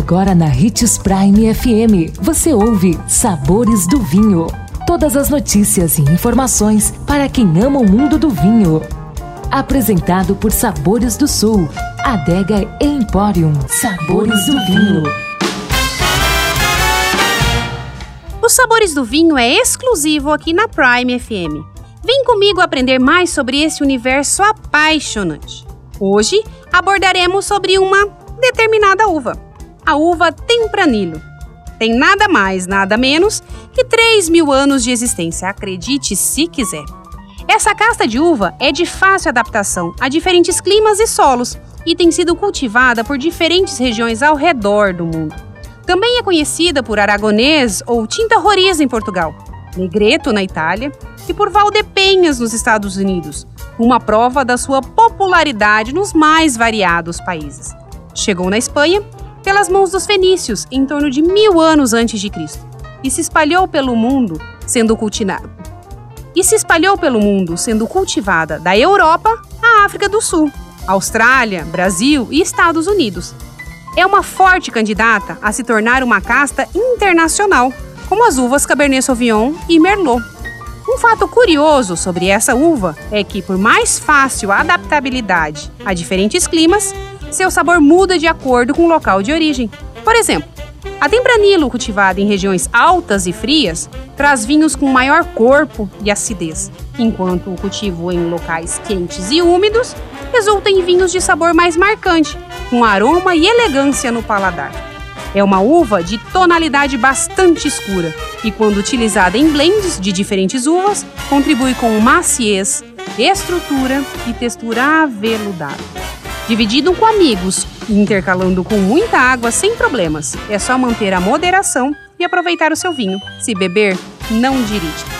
Agora na Ritz Prime FM, você ouve Sabores do Vinho. Todas as notícias e informações para quem ama o mundo do vinho. Apresentado por Sabores do Sul, Adega Emporium. Sabores do Vinho. Os Sabores do Vinho é exclusivo aqui na Prime FM. Vem comigo aprender mais sobre esse universo apaixonante. Hoje abordaremos sobre uma determinada uva, a uva Tempranillo. Tem nada mais, nada menos que 3 mil anos de existência, acredite se quiser. Essa casta de uva é de fácil adaptação a diferentes climas e solos e tem sido cultivada por diferentes regiões ao redor do mundo. Também é conhecida por aragonês ou tinta roriz em Portugal, negreto na Itália e por Valdepenhas nos Estados Unidos, uma prova da sua popularidade nos mais variados países. Chegou na Espanha pelas mãos dos fenícios em torno de mil anos antes de Cristo e se espalhou pelo mundo sendo cultivada e se espalhou pelo mundo sendo cultivada da Europa à África do Sul, Austrália, Brasil e Estados Unidos. É uma forte candidata a se tornar uma casta internacional, como as uvas Cabernet Sauvignon e Merlot. Um fato curioso sobre essa uva é que, por mais fácil a adaptabilidade a diferentes climas, seu sabor muda de acordo com o local de origem. Por exemplo, a Tempranillo, cultivada em regiões altas e frias, traz vinhos com maior corpo e acidez, enquanto o cultivo em locais quentes e úmidos resulta em vinhos de sabor mais marcante, com aroma e elegância no paladar. É uma uva de tonalidade bastante escura e, quando utilizada em blends de diferentes uvas, contribui com maciez, estrutura e textura aveludada. Dividido com amigos e intercalando com muita água sem problemas. É só manter a moderação e aproveitar o seu vinho. Se beber, não dirige.